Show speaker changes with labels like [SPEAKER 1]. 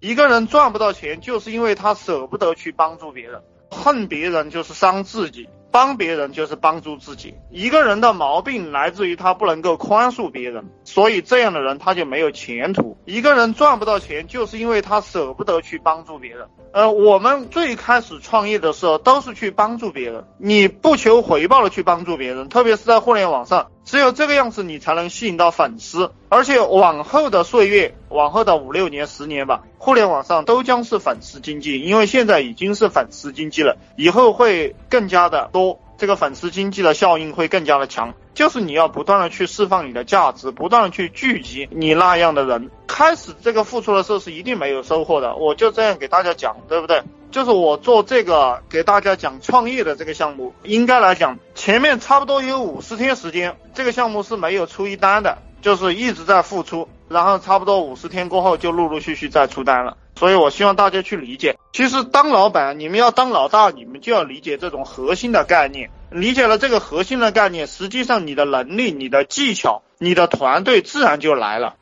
[SPEAKER 1] 一个人赚不到钱，就是因为他舍不得去帮助别人。恨别人就是伤自己，帮别人就是帮助自己。一个人的毛病来自于他不能够宽恕别人，所以这样的人他就没有前途。一个人赚不到钱，就是因为他舍不得去帮助别人。呃，我们最开始创业的时候都是去帮助别人，你不求回报的去帮助别人，特别是在互联网上，只有这个样子你才能吸引到粉丝。而且往后的岁月，往后的五六年、十年吧，互联网上都将是粉丝经济，因为现在已经是粉丝经济了，以后会更加的多，这个粉丝经济的效应会更加的强。就是你要不断的去释放你的价值，不断的去聚集你那样的人。开始这个付出的时候是一定没有收获的，我就这样给大家讲，对不对？就是我做这个给大家讲创业的这个项目，应该来讲前面差不多有五十天时间，这个项目是没有出一单的，就是一直在付出，然后差不多五十天过后就陆陆续续在出单了。所以我希望大家去理解，其实当老板，你们要当老大，你们就要理解这种核心的概念。理解了这个核心的概念，实际上你的能力、你的技巧、你的团队自然就来了。